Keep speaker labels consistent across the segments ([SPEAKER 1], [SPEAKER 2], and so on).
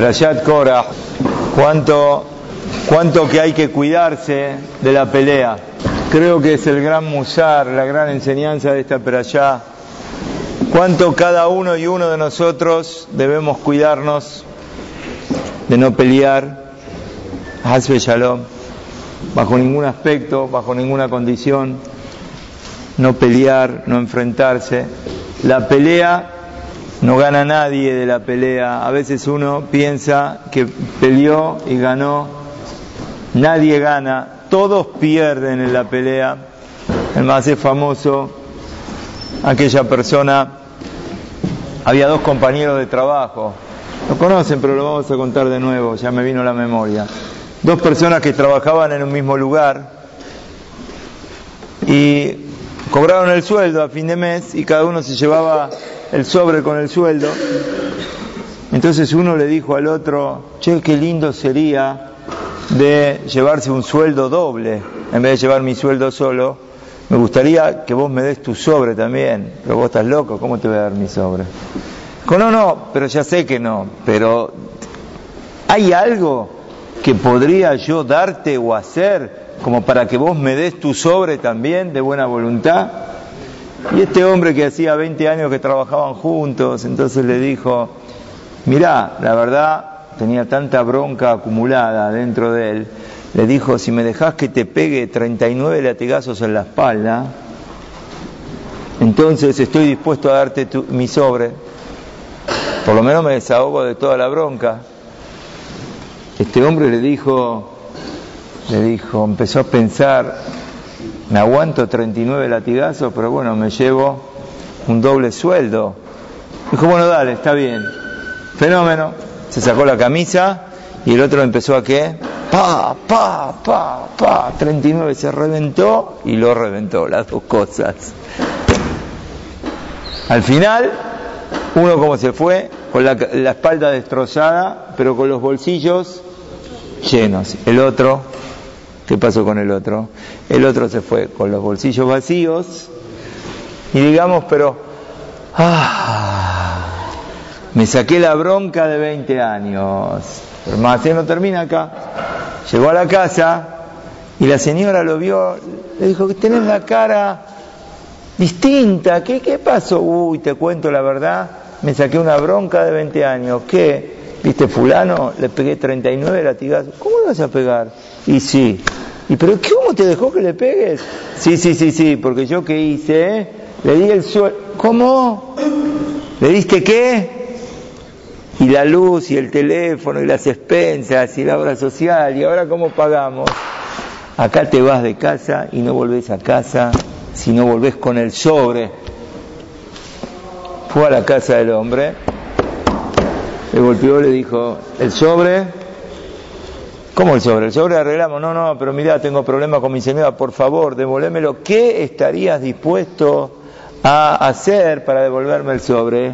[SPEAKER 1] Perashat Korah, cuánto, cuánto que hay que cuidarse de la pelea. Creo que es el gran musar, la gran enseñanza de esta perashá. Cuánto cada uno y uno de nosotros debemos cuidarnos de no pelear, Hasbe Shalom, bajo ningún aspecto, bajo ninguna condición, no pelear, no enfrentarse. La pelea no gana nadie de la pelea. A veces uno piensa que peleó y ganó. Nadie gana. Todos pierden en la pelea. El más es famoso, aquella persona, había dos compañeros de trabajo. Lo conocen, pero lo vamos a contar de nuevo, ya me vino la memoria. Dos personas que trabajaban en un mismo lugar y cobraron el sueldo a fin de mes y cada uno se llevaba el sobre con el sueldo. Entonces uno le dijo al otro, che, qué lindo sería de llevarse un sueldo doble, en vez de llevar mi sueldo solo, me gustaría que vos me des tu sobre también, pero vos estás loco, ¿cómo te voy a dar mi sobre? Dijo, no, no, pero ya sé que no, pero ¿hay algo que podría yo darte o hacer como para que vos me des tu sobre también de buena voluntad? Y este hombre que hacía 20 años que trabajaban juntos, entonces le dijo, mirá, la verdad tenía tanta bronca acumulada dentro de él, le dijo, si me dejas que te pegue 39 latigazos en la espalda, entonces estoy dispuesto a darte mi sobre, por lo menos me desahogo de toda la bronca. Este hombre le dijo, le dijo, empezó a pensar, me aguanto 39 latigazos, pero bueno, me llevo un doble sueldo. Dijo, bueno, dale, está bien. Fenómeno. Se sacó la camisa y el otro empezó a qué? Pa, pa, pa, pa. 39 se reventó y lo reventó, las dos cosas. Al final, uno como se fue, con la, la espalda destrozada, pero con los bolsillos llenos. El otro ¿Qué pasó con el otro? El otro se fue con los bolsillos vacíos y digamos, pero, ah, me saqué la bronca de 20 años. Pero más no termina acá. Llegó a la casa y la señora lo vio, le dijo que tenés la cara distinta. ¿Qué, ¿Qué pasó? Uy, te cuento la verdad, me saqué una bronca de 20 años. ¿Qué? ¿Viste fulano? Le pegué 39 latigazos. ¿Cómo le vas a pegar? Y sí, ¿Y pero cómo te dejó que le pegues? Sí, sí, sí, sí, porque yo qué hice, le di el suelo. ¿Cómo? ¿Le diste qué? Y la luz y el teléfono y las expensas y la obra social y ahora cómo pagamos. Acá te vas de casa y no volvés a casa si no volvés con el sobre. Fue a la casa del hombre, le golpeó, le dijo, el sobre ¿Cómo el sobre? El sobre arreglamos. No, no, pero mira, tengo problemas con mi señora, por favor, devolvémelo. ¿Qué estarías dispuesto a hacer para devolverme el sobre?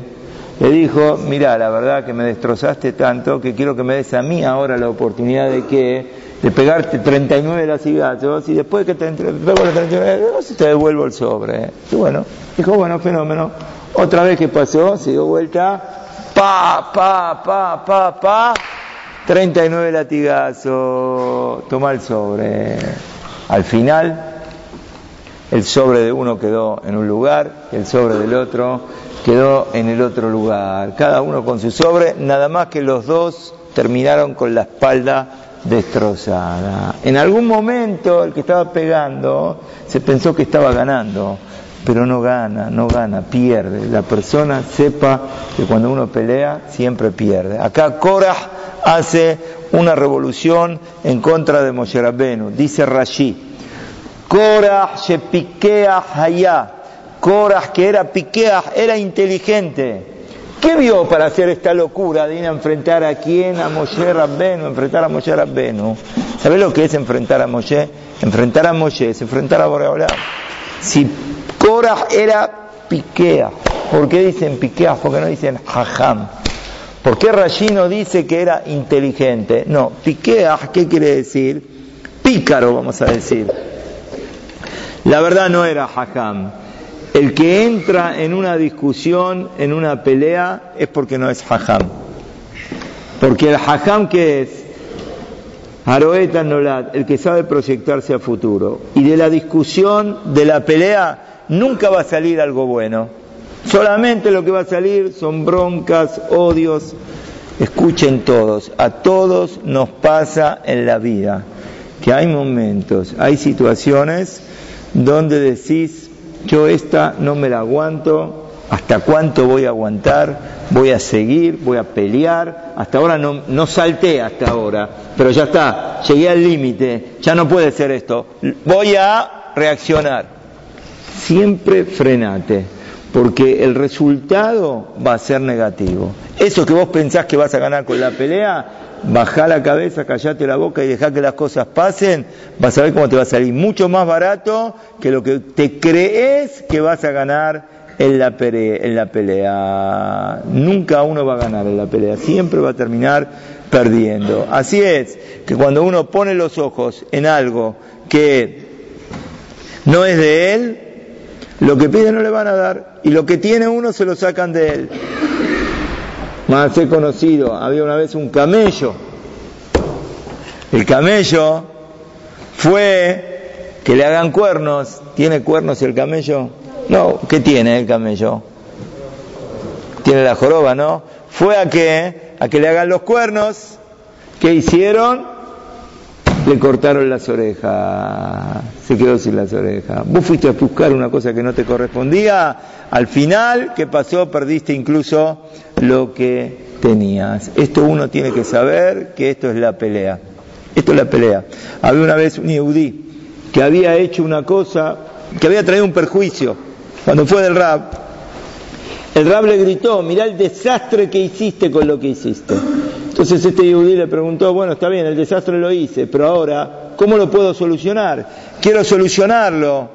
[SPEAKER 1] Le dijo, mira, la verdad que me destrozaste tanto que quiero que me des a mí ahora la oportunidad de que de pegarte 39 lacigazos y después que te pego los 39 te devuelvo el sobre. Y bueno, dijo, bueno, fenómeno. Otra vez que pasó, se dio vuelta, pa, pa, pa, pa, pa 39 latigazos, toma el sobre. Al final, el sobre de uno quedó en un lugar, el sobre del otro quedó en el otro lugar. Cada uno con su sobre, nada más que los dos terminaron con la espalda destrozada. En algún momento el que estaba pegando se pensó que estaba ganando, pero no gana, no gana, pierde. La persona sepa que cuando uno pelea siempre pierde. Acá Korah hace una revolución en contra de Moshe Rabbenu. Dice Rashi, Korah piquea haya, Korah que era piquea, era inteligente. ¿Qué vio para hacer esta locura de ir a enfrentar a quién? A Moshe Rabbenu, enfrentar a Moshe Rabbenu. ¿Sabes lo que es enfrentar a Moshe? Enfrentar a Moshe es enfrentar a Boreolam. Si Era piquea, ¿por qué dicen piquea? Porque no dicen hajam. ¿Por qué Rashi dice que era inteligente? No, piquea, ¿qué quiere decir? Pícaro, vamos a decir. La verdad no era hajam. El que entra en una discusión, en una pelea, es porque no es hajam. Porque el hajam que es Aroeta Nolad, el que sabe proyectarse a futuro. Y de la discusión, de la pelea, nunca va a salir algo bueno. Solamente lo que va a salir son broncas, odios. Escuchen todos, a todos nos pasa en la vida que hay momentos, hay situaciones donde decís, yo esta no me la aguanto, ¿Hasta cuánto voy a aguantar? Voy a seguir, voy a pelear. Hasta ahora no, no salté hasta ahora, pero ya está, llegué al límite, ya no puede ser esto. Voy a reaccionar. Siempre frenate, porque el resultado va a ser negativo. Eso que vos pensás que vas a ganar con la pelea, bajá la cabeza, callate la boca y dejá que las cosas pasen, vas a ver cómo te va a salir mucho más barato que lo que te crees que vas a ganar en la, en la pelea. Nunca uno va a ganar en la pelea, siempre va a terminar perdiendo. Así es, que cuando uno pone los ojos en algo que no es de él, lo que pide no le van a dar y lo que tiene uno se lo sacan de él. Más he conocido, había una vez un camello. El camello fue que le hagan cuernos. ¿Tiene cuernos el camello? No, ¿qué tiene el camello? Tiene la joroba, ¿no? Fue a que, a que le hagan los cuernos. ¿Qué hicieron? Le cortaron las orejas. Se quedó sin las orejas. Vos fuiste a buscar una cosa que no te correspondía. Al final, ¿qué pasó? Perdiste incluso lo que tenías. Esto uno tiene que saber que esto es la pelea. Esto es la pelea. Había una vez un yehudí que había hecho una cosa, que había traído un perjuicio cuando fue del rab, el rab le gritó, mirá el desastre que hiciste con lo que hiciste. Entonces este yudí le preguntó, bueno, está bien, el desastre lo hice, pero ahora, ¿cómo lo puedo solucionar? Quiero solucionarlo.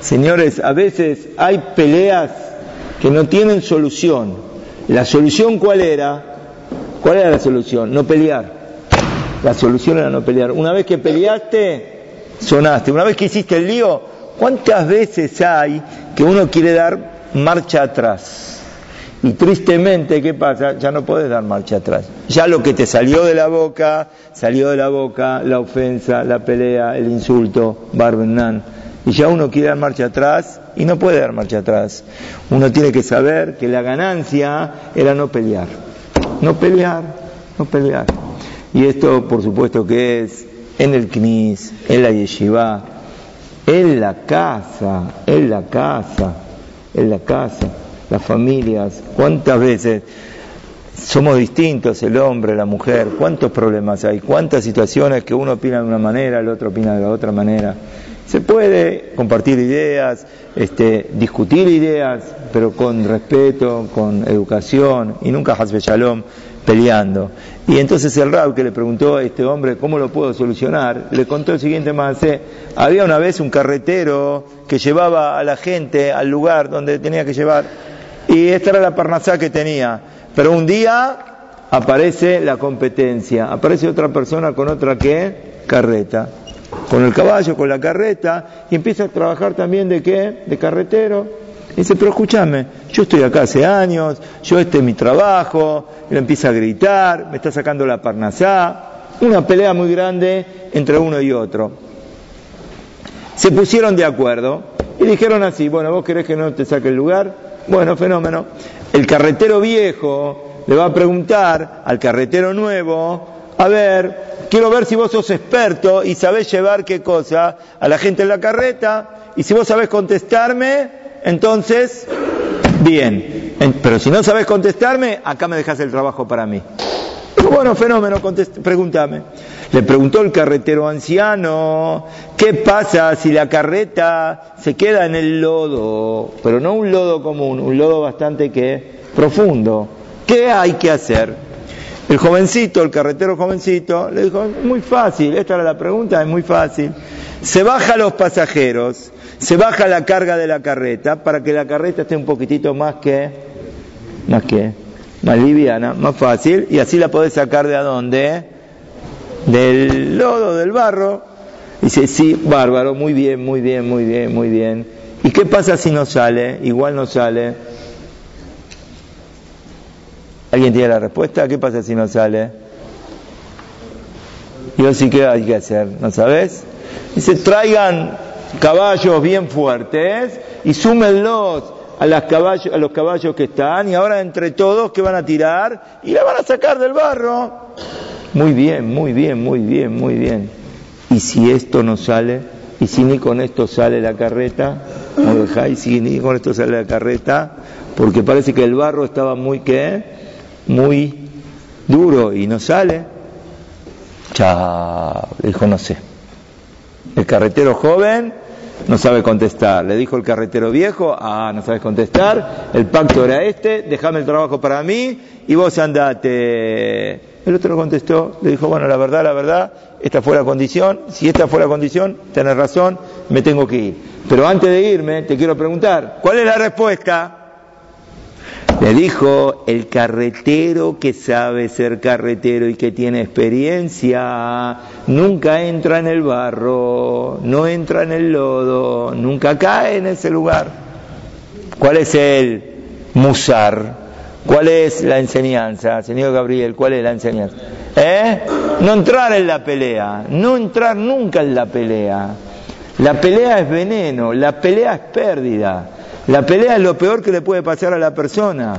[SPEAKER 1] Señores, a veces hay peleas que no tienen solución. ¿La solución cuál era? ¿Cuál era la solución? No pelear. La solución era no pelear. Una vez que peleaste, sonaste. Una vez que hiciste el lío, ¿Cuántas veces hay que uno quiere dar marcha atrás? Y tristemente, ¿qué pasa? Ya no puedes dar marcha atrás. Ya lo que te salió de la boca, salió de la boca la ofensa, la pelea, el insulto, Barbenan. Y ya uno quiere dar marcha atrás y no puede dar marcha atrás. Uno tiene que saber que la ganancia era no pelear. No pelear, no pelear. Y esto, por supuesto, que es en el Knis, en la Yeshiva, en la casa, en la casa, en la casa, las familias, cuántas veces somos distintos, el hombre, la mujer, cuántos problemas hay, cuántas situaciones que uno opina de una manera, el otro opina de la otra manera. Se puede compartir ideas, este, discutir ideas, pero con respeto, con educación y nunca hasbe shalom peleando. Y entonces el rab que le preguntó a este hombre cómo lo puedo solucionar, le contó el siguiente más. Había una vez un carretero que llevaba a la gente al lugar donde tenía que llevar y esta era la parnasá que tenía. Pero un día aparece la competencia, aparece otra persona con otra que carreta, con el caballo, con la carreta. Y empieza a trabajar también de qué, de carretero. Dice, pero escúchame, yo estoy acá hace años, yo este es mi trabajo, él empieza a gritar, me está sacando la parnasá, una pelea muy grande entre uno y otro. Se pusieron de acuerdo y dijeron así, bueno, vos querés que no te saque el lugar, bueno, fenómeno. El carretero viejo le va a preguntar al carretero nuevo, a ver, quiero ver si vos sos experto y sabés llevar qué cosa a la gente en la carreta, y si vos sabés contestarme, entonces, bien. Pero si no sabes contestarme, acá me dejas el trabajo para mí. Bueno, fenómeno, pregúntame. Le preguntó el carretero anciano, ¿qué pasa si la carreta se queda en el lodo? Pero no un lodo común, un lodo bastante que profundo. ¿Qué hay que hacer? El jovencito, el carretero jovencito, le dijo, muy fácil, esta era la pregunta, es muy fácil. Se baja los pasajeros se baja la carga de la carreta para que la carreta esté un poquitito más que, más que, más liviana, más fácil, y así la podés sacar de a dónde, del lodo, del barro. Dice, sí, bárbaro, muy bien, muy bien, muy bien, muy bien. ¿Y qué pasa si no sale? Igual no sale. ¿Alguien tiene la respuesta? ¿Qué pasa si no sale? Yo sí que hay que hacer, ¿no sabes? Dice, traigan caballos bien fuertes y súmenlos a, las caballos, a los caballos que están y ahora entre todos que van a tirar y la van a sacar del barro. Muy bien, muy bien, muy bien, muy bien. ¿Y si esto no sale? ¿Y si ni con esto sale la carreta? ¿Y si ni con esto sale la carreta? Porque parece que el barro estaba muy, ¿qué? Muy duro y no sale. Chao, dijo no sé. El carretero joven no sabe contestar. Le dijo el carretero viejo, ah, no sabes contestar, el pacto era este, déjame el trabajo para mí y vos andate. El otro contestó, le dijo, bueno, la verdad, la verdad, esta fue la condición, si esta fue la condición, tenés razón, me tengo que ir. Pero antes de irme, te quiero preguntar, ¿cuál es la respuesta? Le dijo el carretero que sabe ser carretero y que tiene experiencia, nunca entra en el barro, no entra en el lodo, nunca cae en ese lugar. ¿Cuál es el musar? ¿Cuál es la enseñanza, señor Gabriel? ¿Cuál es la enseñanza? ¿Eh? No entrar en la pelea, no entrar nunca en la pelea. La pelea es veneno, la pelea es pérdida. La pelea es lo peor que le puede pasar a la persona.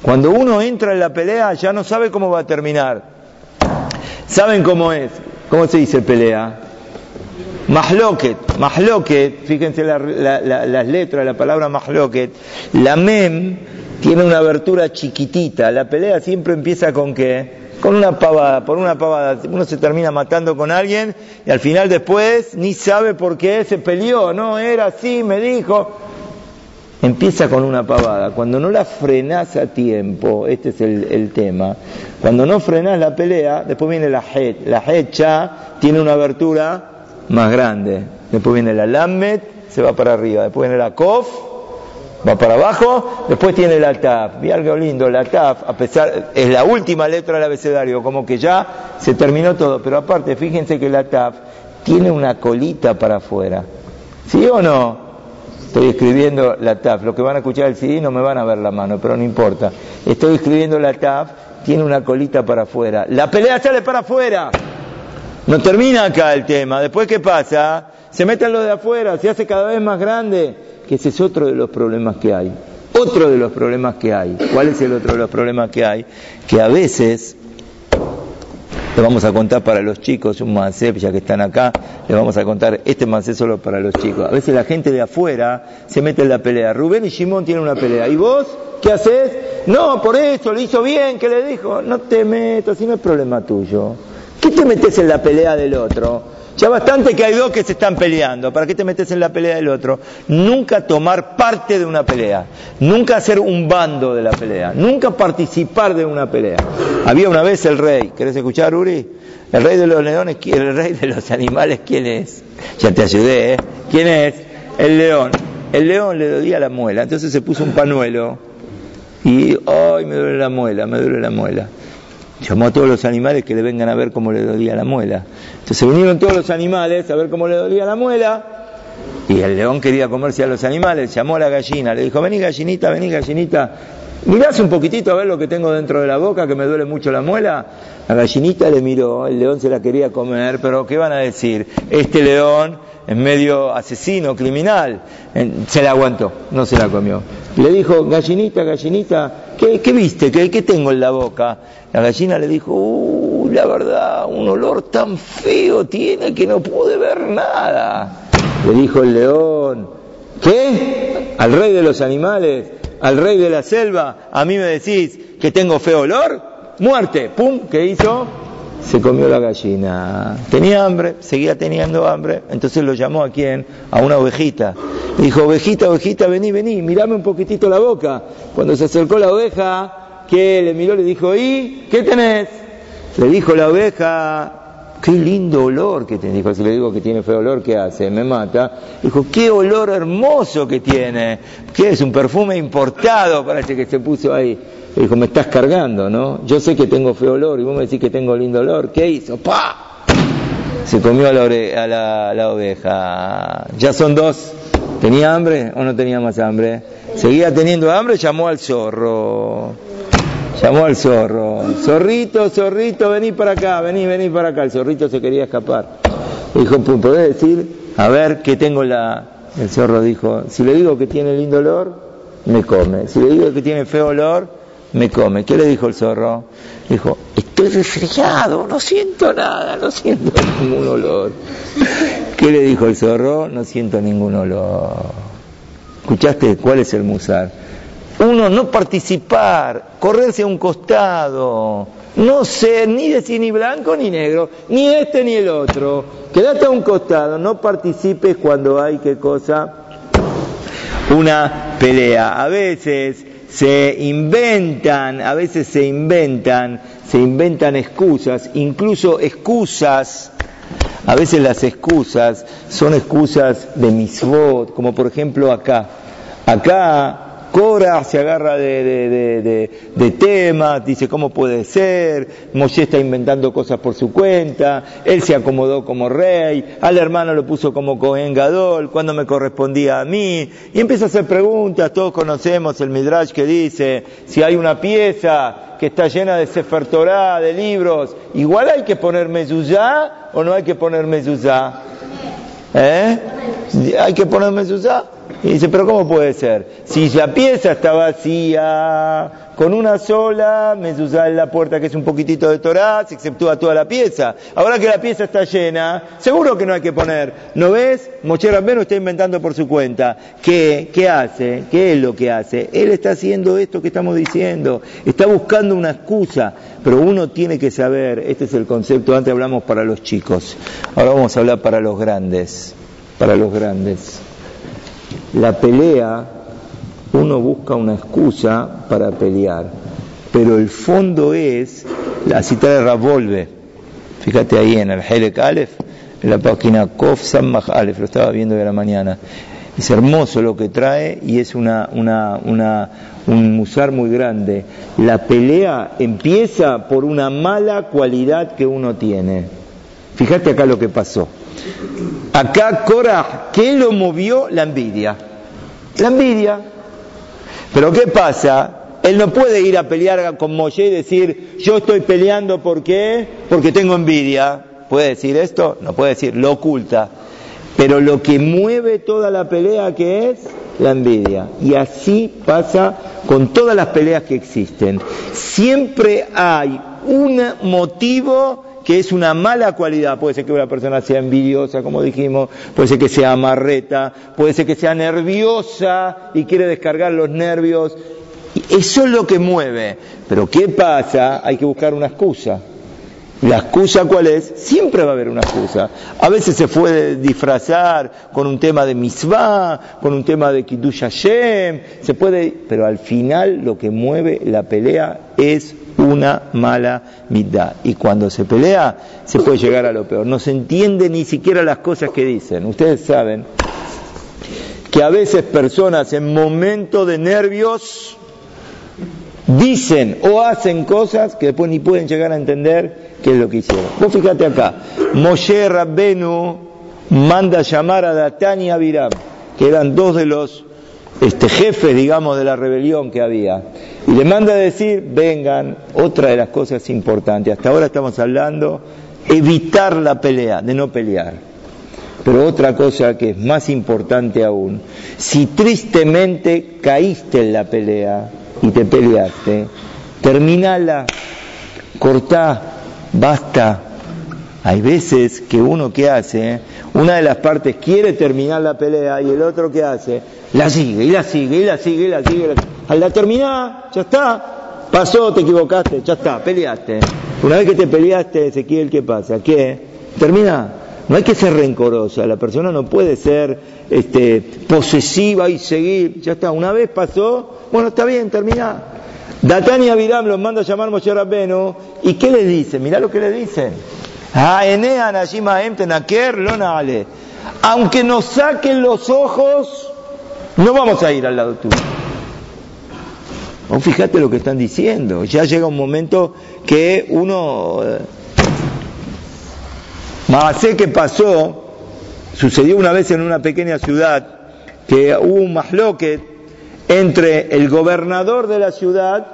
[SPEAKER 1] Cuando uno entra en la pelea ya no sabe cómo va a terminar. ¿Saben cómo es? ¿Cómo se dice pelea? Mahloket, mahloket, fíjense las letras, la palabra mahloket, la mem tiene una abertura chiquitita, la pelea siempre empieza con qué? Con una pavada, por una pavada, uno se termina matando con alguien y al final después ni sabe por qué se peleó, no, era así, me dijo, empieza con una pavada. Cuando no la frenás a tiempo, este es el, tema, cuando no frenás la pelea, después viene la het. La ya tiene una abertura más grande. Después viene la lamet, se va para arriba. Después viene la kof, va para abajo. Después tiene la taf. Vi algo lindo, la taf, a pesar, es la última letra del abecedario, como que ya se terminó todo. Pero aparte, fíjense que la taf tiene una colita para afuera. ¿Sí o no? Estoy escribiendo la TAF. Los que van a escuchar el CD no me van a ver la mano, pero no importa. Estoy escribiendo la TAF, tiene una colita para afuera. La pelea sale para afuera. No termina acá el tema. Después, ¿qué pasa? Se meten los de afuera, se hace cada vez más grande. Que ese es otro de los problemas que hay. Otro de los problemas que hay. ¿Cuál es el otro de los problemas que hay? Que a veces le vamos a contar para los chicos un mancé, ya que están acá, le vamos a contar este mancé solo para los chicos. A veces la gente de afuera se mete en la pelea. Rubén y Simón tienen una pelea. ¿Y vos qué haces? No, por eso, le hizo bien, ¿qué le dijo? No te metas, si no es problema tuyo. ¿Qué te metes en la pelea del otro? Ya bastante que hay dos que se están peleando. ¿Para qué te metes en la pelea del otro? Nunca tomar parte de una pelea. Nunca ser un bando de la pelea. Nunca participar de una pelea. Había una vez el rey. ¿Querés escuchar, Uri? El rey de los leones, el rey de los animales, ¿quién es? Ya te ayudé, ¿eh? ¿Quién es? El león. El león le dolía la muela. Entonces se puso un panuelo. Y, ¡ay, me duele la muela! Me duele la muela. Llamó a todos los animales que le vengan a ver cómo le dolía la muela. Entonces vinieron todos los animales a ver cómo le dolía la muela. Y el león quería comerse a los animales, llamó a la gallina, le dijo, vení gallinita, vení gallinita, mirás un poquitito a ver lo que tengo dentro de la boca, que me duele mucho la muela. La gallinita le miró, el león se la quería comer, pero ¿qué van a decir? Este león es medio asesino, criminal, se la aguantó, no se la comió. Le dijo, gallinita, gallinita, ¿qué, viste? ¿Qué, ¿Qué tengo en la boca? La gallina le dijo, uh, la verdad, un olor tan feo tiene que no pude ver nada. Le dijo el león, ¿qué? ¿Al rey de los animales? ¿Al rey de la selva? ¿A mí me decís que tengo feo olor? Muerte. ¡Pum! ¿Qué hizo? Se comió la gallina. Tenía hambre, seguía teniendo hambre. Entonces lo llamó a quién? A una ovejita. Dijo, ovejita, ovejita, vení, vení, mirame un poquitito la boca. Cuando se acercó la oveja, que le miró, le dijo, ¿y qué tenés? Le dijo la oveja, qué lindo olor que tiene. Dijo, si le digo que tiene feo olor, ¿qué hace? Me mata. Dijo, qué olor hermoso que tiene. ¿Qué es? Un perfume importado, parece que se puso ahí. Le dijo, me estás cargando, ¿no? Yo sé que tengo feo olor y vos me decís que tengo lindo olor. ¿Qué hizo? ¡Pah! Se comió a, la, oveja. Ya son dos. ¿Tenía hambre o no tenía más hambre? Seguía teniendo hambre, llamó al zorro. Llamó al zorro. Zorrito, zorrito, vení para acá, vení, vení para acá. El zorrito se quería escapar. dijo, ¿podés decir? A ver, ¿qué tengo la...? El zorro dijo, si le digo que tiene lindo olor, me come. Si le digo que tiene feo olor, me come. ¿Qué le dijo el zorro? Dijo, estoy resfriado, no siento nada, no siento ningún olor. ¿Qué le dijo el zorro? No siento ningún olor. ¿Escuchaste cuál es el musar? Uno no participar, correrse a un costado, no ser ni decir ni blanco ni negro, ni este ni el otro. Quédate a un costado, no participes cuando hay que cosa una pelea. A veces se inventan, a veces se inventan, se inventan excusas, incluso excusas, a veces las excusas son excusas de misbot, como por ejemplo acá. Acá Cora se agarra de, de, temas, dice cómo puede ser, Moshe está inventando cosas por su cuenta, él se acomodó como rey, al hermano lo puso como Cohen Gadol, cuando me correspondía a mí, y empieza a hacer preguntas, todos conocemos el Midrash que dice, si hay una pieza que está llena de Sefer Torah, de libros, igual hay que poner mezuzá o no hay que poner mezuzá. ¿Eh? Hay que poner mezuzá. Y dice, pero ¿cómo puede ser? Si la pieza está vacía, con una sola, me en la puerta que es un poquitito de Torah, se exceptúa toda la pieza. Ahora que la pieza está llena, seguro que no hay que poner. ¿No ves? Moche Rabbenu está inventando por su cuenta. ¿Qué? ¿Qué hace? ¿Qué es lo que hace? Él está haciendo esto que estamos diciendo. Está buscando una excusa. Pero uno tiene que saber, este es el concepto, antes hablamos para los chicos, ahora vamos a hablar para los grandes. Para los grandes. La pelea, uno busca una excusa para pelear, pero el fondo es la cita de Ravolve. Fíjate ahí en el Helek Aleph, en la página Kof Sammach Aleph, lo estaba viendo de la mañana. Es hermoso lo que trae y es una, una, una, un musar muy grande. La pelea empieza por una mala cualidad que uno tiene. Fíjate acá lo que pasó. Acá Cora, ¿qué lo movió? La envidia. La envidia. Pero ¿qué pasa? Él no puede ir a pelear con Moshe y decir, yo estoy peleando ¿por qué? Porque tengo envidia. ¿Puede decir esto? No puede decir, lo oculta. Pero lo que mueve toda la pelea, ¿qué es? La envidia. Y así pasa con todas las peleas que existen. Siempre hay un motivo que es una mala cualidad. Puede ser que una persona sea envidiosa, como dijimos, puede ser que sea amarreta, puede ser que sea nerviosa y quiere descargar los nervios. Eso es lo que mueve. Pero ¿qué pasa? Hay que buscar una excusa. ¿La excusa cuál es? Siempre va a haber una excusa. A veces se puede disfrazar con un tema de misvá, con un tema de kiddush Hashem, se puede, pero al final lo que mueve la pelea es una mala mitad. Y cuando se pelea, se puede llegar a lo peor. No se entiende ni siquiera las cosas que dicen. Ustedes saben que a veces personas en momentos de nervios dicen o hacen cosas que después ni pueden llegar a entender qué es lo que hicieron. Vos fíjate acá, Moshe Rabbenu manda llamar a Datán y Abiram, que eran dos de los este, jefes, digamos, de la rebelión que había. Y le manda a decir, vengan, otra de las cosas importantes, hasta ahora estamos hablando, evitar la pelea, de no pelear. Pero otra cosa que es más importante aún, si tristemente caíste en la pelea y te peleaste, terminala, cortá, basta. Hay veces que uno que hace, una de las partes quiere terminar la pelea y el otro que hace, la sigue y la sigue y la sigue y la sigue. Al la terminar, ya está. Pasó, te equivocaste, ya está, peleaste. Una vez que te peleaste, Ezequiel, ¿qué pasa? ¿Qué? Termina. No hay que ser rencorosa, la persona no puede ser este, posesiva y seguir. Ya está, una vez pasó, bueno, está bien, termina. Datania y los manda a llamar Moshe Rabbenu, ¿y qué le dicen? Mirá lo que le dicen. Aunque nos saquen los ojos, no vamos a ir al lado tuyo. fíjate lo que están diciendo. Ya llega un momento que uno... Eh, sé que pasó, sucedió una vez en una pequeña ciudad, que hubo un masloque entre el gobernador de la ciudad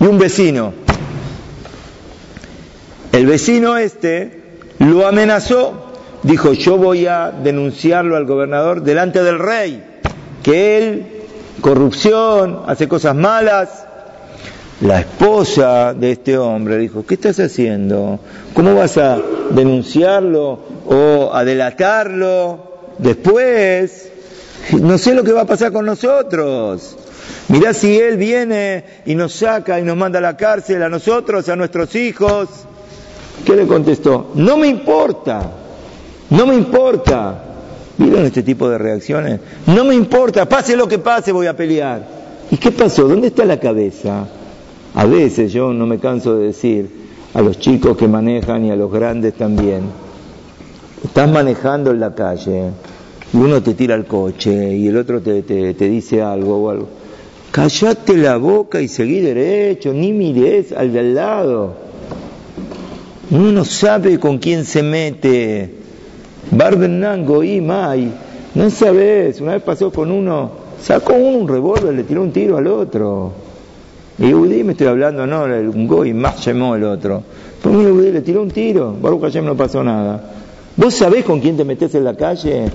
[SPEAKER 1] y un vecino. El vecino este lo amenazó, dijo, yo voy a denunciarlo al gobernador delante del rey, que él, corrupción, hace cosas malas. La esposa de este hombre dijo, ¿qué estás haciendo? ¿Cómo vas a denunciarlo o a delatarlo después? No sé lo que va a pasar con nosotros. Mirá si él viene y nos saca y nos manda a la cárcel a nosotros, a nuestros hijos. ¿Qué le contestó? No me importa, no me importa. ¿Vieron este tipo de reacciones? No me importa, pase lo que pase, voy a pelear. ¿Y qué pasó? ¿Dónde está la cabeza? A veces yo no me canso de decir a los chicos que manejan y a los grandes también, estás manejando en la calle y uno te tira el coche y el otro te, te, te dice algo o algo. Callate la boca y seguí derecho, ni mires al de al lado. Uno no sabe con quién se mete. Barbenango y Mai. No sabes, una vez pasó con uno, sacó uno un revólver, le tiró un tiro al otro. Y Udí me estoy hablando, no, un goy más llamó el otro. Pues un Udí le tiró un tiro, Baruch Hashem no pasó nada. ¿Vos sabés con quién te metes en la calle?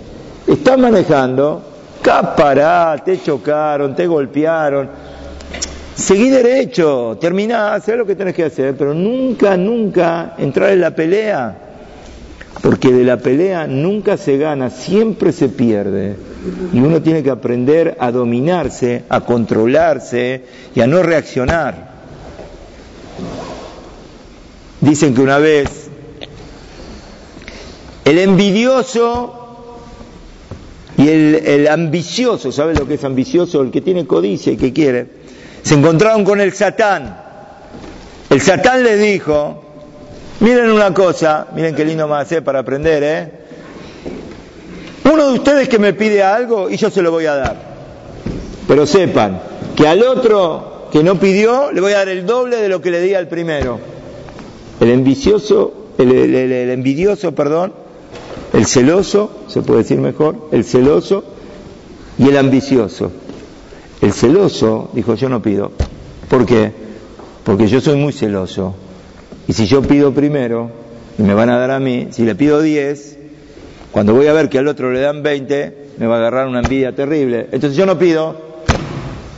[SPEAKER 1] Estás manejando, capará, te chocaron, te golpearon Seguí derecho, terminá, haz lo que tenés que hacer, pero nunca, nunca entrar en la pelea, porque de la pelea nunca se gana, siempre se pierde. Y uno tiene que aprender a dominarse, a controlarse y a no reaccionar. Dicen que una vez el envidioso y el, el ambicioso, ¿sabes lo que es ambicioso? El que tiene codicia y que quiere se encontraron con el Satán. El Satán les dijo, miren una cosa, miren qué lindo hace para aprender, ¿eh? Uno de ustedes que me pide algo y yo se lo voy a dar. Pero sepan que al otro que no pidió le voy a dar el doble de lo que le di al primero. El envidioso, el, el envidioso, perdón, el celoso, se puede decir mejor, el celoso y el ambicioso. El celoso dijo, yo no pido. ¿Por qué? Porque yo soy muy celoso. Y si yo pido primero, y me van a dar a mí, si le pido 10, cuando voy a ver que al otro le dan 20, me va a agarrar una envidia terrible. Entonces yo no pido.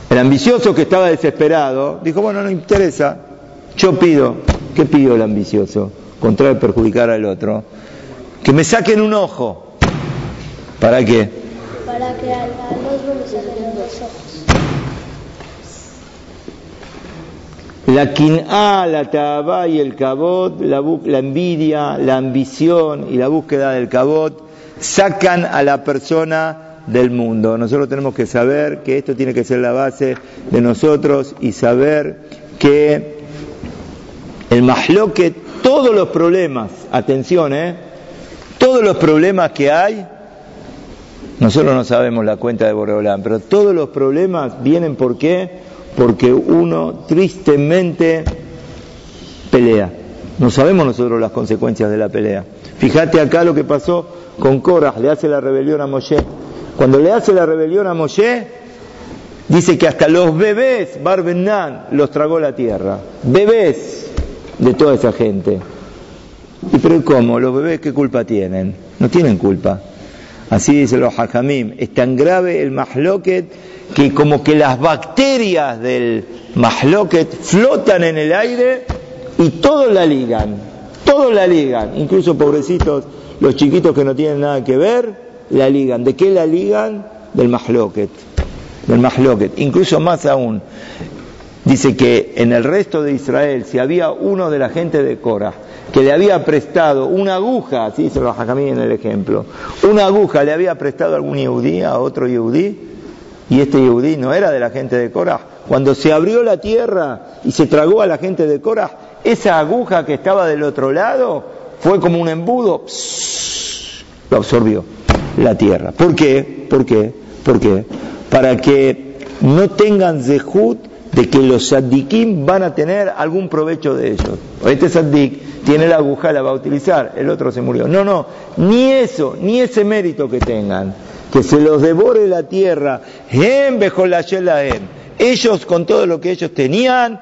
[SPEAKER 1] El ambicioso que estaba desesperado dijo, bueno, no interesa, yo pido. ¿Qué pido el ambicioso? Contra perjudicar al otro. Que me saquen un ojo. ¿Para qué? Para que al otro le saquen los ojos. La quin'a, la tabá y el cabot, la, la, envidia, la ambición y la búsqueda del cabot sacan a la persona del mundo. Nosotros tenemos que saber que esto tiene que ser la base de nosotros y saber que el mahloque, todos los problemas, atención, ¿eh? todos los problemas que hay, nosotros no sabemos la cuenta de Boreolán, pero todos los problemas vienen por qué? Porque uno tristemente pelea. No sabemos nosotros las consecuencias de la pelea. Fíjate acá lo que pasó con Korah, le hace la rebelión a Moshe. Cuando le hace la rebelión a Moshe, dice que hasta los bebés, Barbenan, los tragó la tierra. Bebés de toda esa gente. ¿Y pero cómo? ¿Los bebés qué culpa tienen? No tienen culpa. Así dicen los hajamim. Es tan grave el mahloket que como que las bacterias del mahloket flotan en el aire y todos la ligan, todos la ligan, incluso pobrecitos, los chiquitos que no tienen nada que ver, la ligan. ¿De qué la ligan? Del mahloket, del mahloket. Incluso más aún, dice que en el resto de Israel, si había uno de la gente de Cora que le había prestado una aguja, así se lo mí en el ejemplo, una aguja le había prestado a algún yehudí, a otro yehudí, y este Yehudí no era de la gente de Korah. Cuando se abrió la tierra y se tragó a la gente de Korah, esa aguja que estaba del otro lado fue como un embudo, lo absorbió la tierra. ¿Por qué? ¿Por qué? ¿Por qué? Para que no tengan zehut de que los saddikim van a tener algún provecho de ellos. Este saddik tiene la aguja, la va a utilizar, el otro se murió. No, no, ni eso, ni ese mérito que tengan que se los devore la tierra, ellos con todo lo que ellos tenían,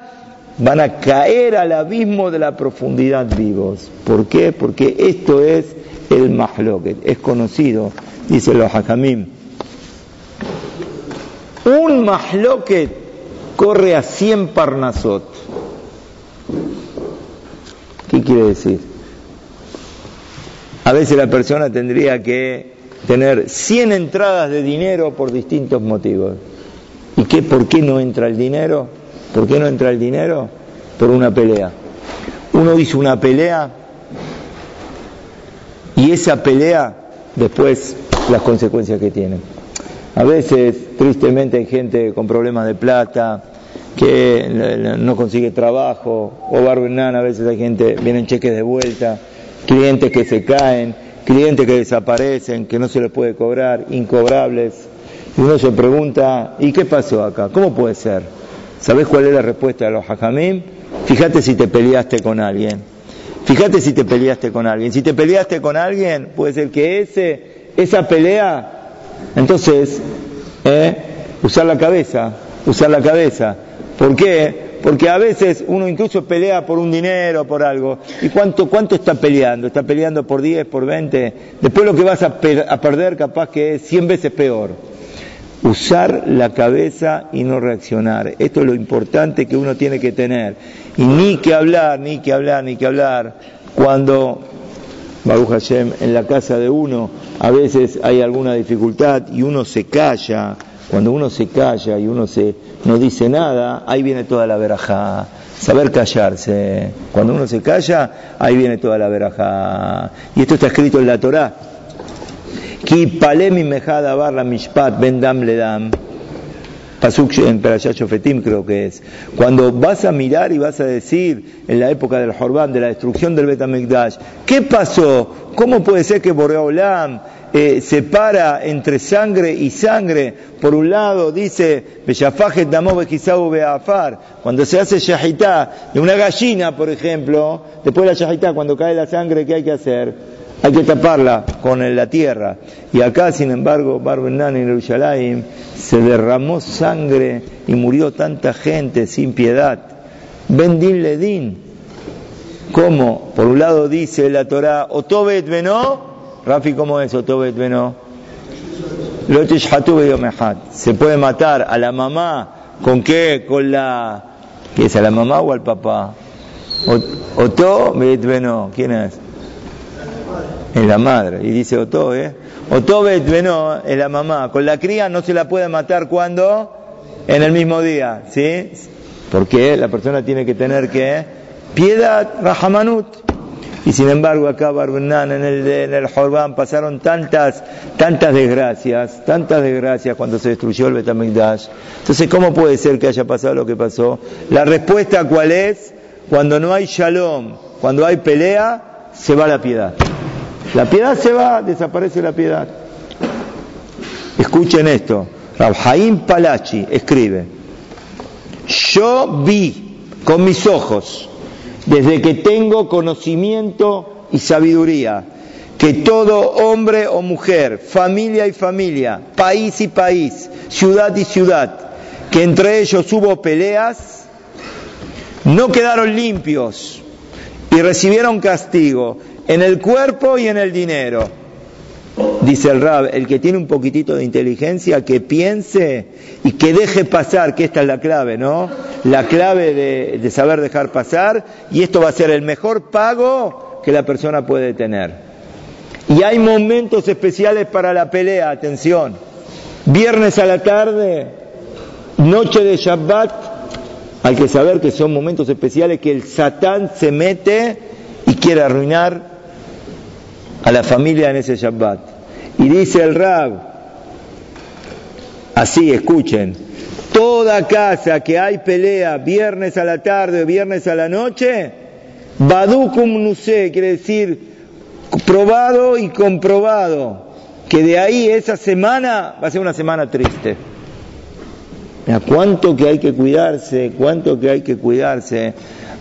[SPEAKER 1] van a caer al abismo de la profundidad vivos. ¿Por qué? Porque esto es el mahloket, es conocido, dice los hakamim. Un mahloket corre a 100 parnasot. ¿Qué quiere decir? A veces la persona tendría que tener 100 entradas de dinero por distintos motivos. ¿Y qué, por qué no entra el dinero? ¿Por qué no entra el dinero? Por una pelea. Uno hizo una pelea y esa pelea después las consecuencias que tiene. A veces, tristemente, hay gente con problemas de plata que no consigue trabajo, o Barbenán, a veces hay gente, vienen cheques de vuelta, clientes que se caen, clientes que desaparecen, que no se les puede cobrar, incobrables. Y uno se pregunta, ¿y qué pasó acá? ¿Cómo puede ser? ¿Sabes cuál es la respuesta de los hajamim? Fíjate si te peleaste con alguien. Fíjate si te peleaste con alguien. Si te peleaste con alguien, puede ser que ese, esa pelea, entonces, ¿eh? usar la cabeza, usar la cabeza. ¿Por qué? Porque a veces uno incluso pelea por un dinero, por algo. ¿Y cuánto, cuánto está peleando? ¿Está peleando por 10, por 20? Después lo que vas a, a perder capaz que es 100 veces peor. Usar la cabeza y no reaccionar. Esto es lo importante que uno tiene que tener. Y ni que hablar, ni que hablar, ni que hablar. Cuando, Baruch Hashem, en la casa de uno a veces hay alguna dificultad y uno se calla cuando uno se calla y uno se, no dice nada, ahí viene toda la veraja. Saber callarse. Cuando uno se calla, ahí viene toda la veraja. Y esto está escrito en la Torá. Ki palemi mejada barra mishpat bendam ledam. Pasuk en Perashat Shofetim creo que es. Cuando vas a mirar y vas a decir en la época del Jorban, de la destrucción del Betamikdash, ¿qué pasó? ¿Cómo puede ser que Boreolam eh, separa entre sangre y sangre. Por un lado dice, cuando se hace shahitá de una gallina, por ejemplo, después de la shahitá, cuando cae la sangre, ¿qué hay que hacer? Hay que taparla con la tierra. Y acá, sin embargo, Barbenan en Jerusalén se derramó sangre y murió tanta gente sin piedad. Bendin Ledin. ¿Cómo? Por un lado dice la Torah, Otobet Benó, Rafi, ¿cómo es Otobet Beno? Se puede matar a la mamá, ¿con qué? Con la... ¿Qué es, a la mamá o al papá? Oto Beno, ¿quién es? Es la madre. Y dice Oto, ¿eh? Oto Beno es la mamá. Con la cría no se la puede matar cuando? En el mismo día, ¿sí? Porque la persona tiene que tener que piedad, rahamanut. Y sin embargo acá Barbenán en el, en el Jorbán pasaron tantas, tantas desgracias, tantas desgracias cuando se destruyó el Betamigdash. Entonces, ¿cómo puede ser que haya pasado lo que pasó? La respuesta cuál es? Cuando no hay shalom, cuando hay pelea, se va la piedad. La piedad se va, desaparece la piedad. Escuchen esto. Rabhaim Palachi escribe, yo vi con mis ojos desde que tengo conocimiento y sabiduría, que todo hombre o mujer, familia y familia, país y país, ciudad y ciudad, que entre ellos hubo peleas, no quedaron limpios y recibieron castigo en el cuerpo y en el dinero dice el Rab, el que tiene un poquitito de inteligencia, que piense y que deje pasar, que esta es la clave, ¿no? La clave de, saber dejar pasar, y esto va a ser el mejor pago que la persona puede tener. Y hay momentos especiales para la pelea, atención. Viernes a la tarde, noche de Shabbat, hay que saber que son momentos especiales que el Satán se mete y quiere arruinar a la familia en ese Shabbat. Y dice el Rab, así escuchen, toda casa que hay pelea viernes a la tarde o viernes a la noche, Badukum Nuse, quiere decir probado y comprobado, que de ahí esa semana va a ser una semana triste. Mira, cuánto que hay que cuidarse, cuánto que hay que cuidarse.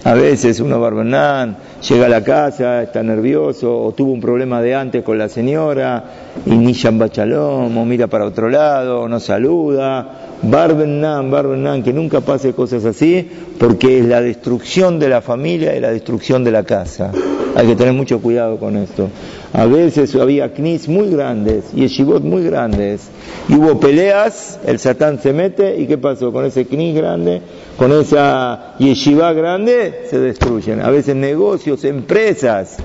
[SPEAKER 1] A veces uno barbenán, llega a la casa, está nervioso, o tuvo un problema de antes con la señora, y ni bachalom, o mira para otro lado, no saluda. Barbenán, barbenán, que nunca pase cosas así, porque es la destrucción de la familia y la destrucción de la casa. Hay que tener mucho cuidado con esto. A veces había knis muy grandes yeshivot muy grandes. Y hubo peleas, el satán se mete y ¿qué pasó? Con ese knis grande, con esa yeshiva grande, se destruyen. A veces negocios, empresas,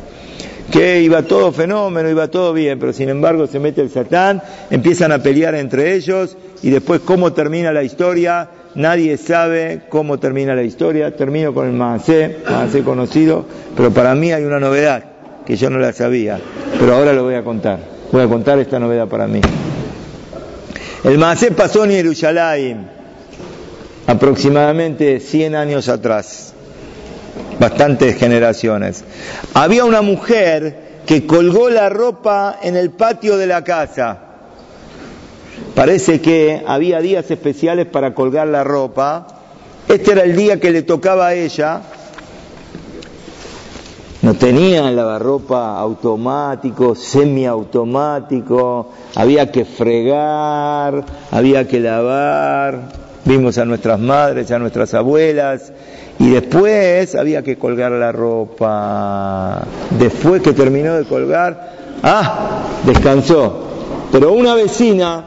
[SPEAKER 1] que iba todo fenómeno, iba todo bien, pero sin embargo se mete el satán, empiezan a pelear entre ellos y después cómo termina la historia, nadie sabe cómo termina la historia. Termino con el Maasé, Maasé conocido, pero para mí hay una novedad que yo no la sabía, pero ahora lo voy a contar. Voy a contar esta novedad para mí. El Maasé pasó en Jerusalén aproximadamente 100 años atrás, bastantes generaciones. Había una mujer que colgó la ropa en el patio de la casa. Parece que había días especiales para colgar la ropa. Este era el día que le tocaba a ella no tenían lavarropa automático, semiautomático, había que fregar, había que lavar, vimos a nuestras madres, a nuestras abuelas, y después había que colgar la ropa. Después que terminó de colgar, ah, descansó. Pero una vecina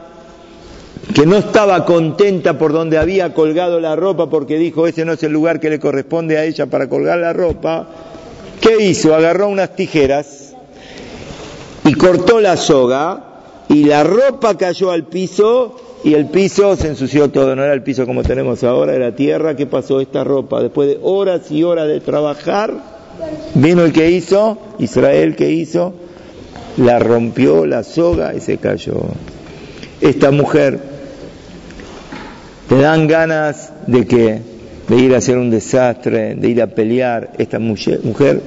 [SPEAKER 1] que no estaba contenta por donde había colgado la ropa porque dijo ese no es el lugar que le corresponde a ella para colgar la ropa, ¿Qué hizo? Agarró unas tijeras y cortó la soga y la ropa cayó al piso y el piso se ensució todo, no era el piso como tenemos ahora, era tierra. ¿Qué pasó esta ropa? Después de horas y horas de trabajar, vino el que hizo, Israel que hizo, la rompió la soga y se cayó. Esta mujer, te dan ganas de que de ir a hacer un desastre, de ir a pelear. Esta mujer,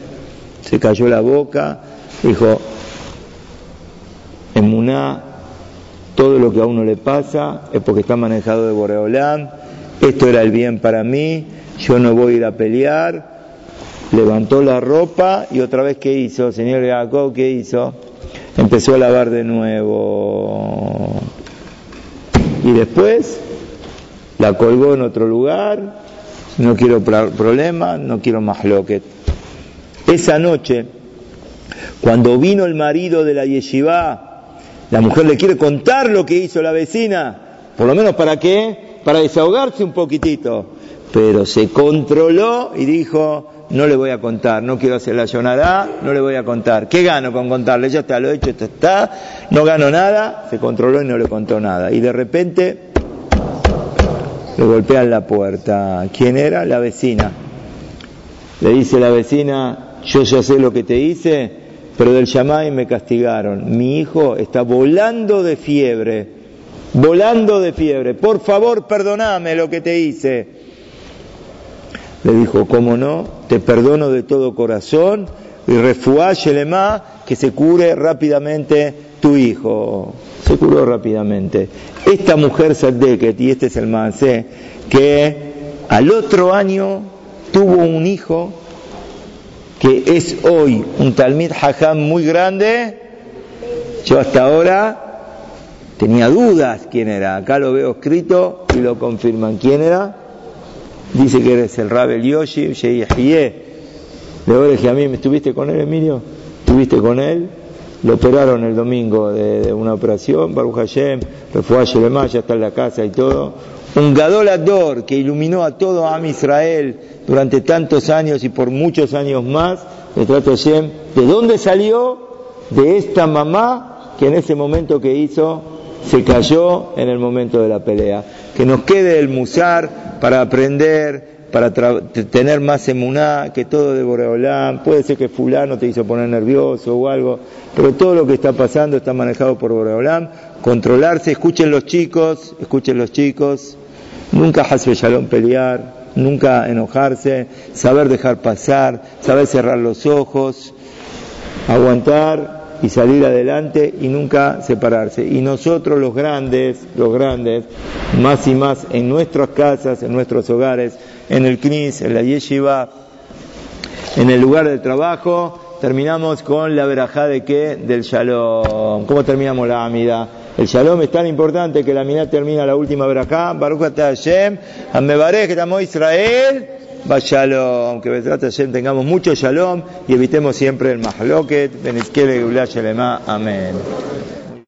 [SPEAKER 1] se cayó la boca, dijo, en Muná, todo lo que a uno le pasa es porque está manejado de Boreolán, esto era el bien para mí, yo no voy a ir a pelear. Levantó la ropa y otra vez, ¿qué hizo? Señor Jacob, ¿qué hizo? Empezó a lavar de nuevo. Y después la colgó en otro lugar no quiero problemas, no quiero más loquet. Esa noche, cuando vino el marido de la yeshiva, la mujer le quiere contar lo que hizo la vecina, por lo menos para qué, para desahogarse un poquitito, pero se controló y dijo, no le voy a contar, no quiero hacer la llonada, no le voy a contar. ¿Qué gano con contarle? Ya está, lo he hecho, está, no gano nada, se controló y no le contó nada. Y de repente le golpean la puerta. ¿Quién era? La vecina. Le dice la vecina, yo ya sé lo que te hice, pero del y me castigaron. Mi hijo está volando de fiebre, volando de fiebre. Por favor, perdoname lo que te hice. Le dijo, ¿cómo no? Te perdono de todo corazón y refuállele más que se cure rápidamente tu hijo se curó rápidamente. Esta mujer Sadeket, y este es el Maasé, que al otro año tuvo un hijo que es hoy un Talmid Hajam muy grande. Yo hasta ahora tenía dudas quién era. Acá lo veo escrito y lo confirman. ¿Quién era? Dice que eres el Rabel Yoshi, De a mí, ¿estuviste con él, Emilio? ¿Estuviste con él? Lo operaron el domingo de, una operación, Baruch Hashem, Refuah ya está en la casa y todo. Un Gadol que iluminó a todo Am Israel durante tantos años y por muchos años más. Le trata Hashem, ¿de dónde salió? De esta mamá que en ese momento que hizo se cayó en el momento de la pelea. Que nos quede el musar para aprender, para tener más emuná que todo de Boreolán. Puede ser que fulano te hizo poner nervioso o algo, pero todo lo que está pasando está manejado por Boreolán. Controlarse, escuchen los chicos, escuchen los chicos. Nunca Hasbe Shalom pelear, nunca enojarse, saber dejar pasar, saber cerrar los ojos, aguantar y salir adelante y nunca separarse. Y nosotros los grandes, los grandes, más y más en nuestras casas, en nuestros hogares, en el CNIS, en la yeshiva, en el lugar del trabajo. Terminamos con la verajá de qué? Del shalom. ¿Cómo terminamos la amida? El shalom es tan importante que la amida termina la última verajá. Baruch Hashem, Amebarej, estamos Israel. Va shalom, que Hashem tengamos mucho shalom y evitemos siempre el mahloket, Benizkele Shalema. Amén.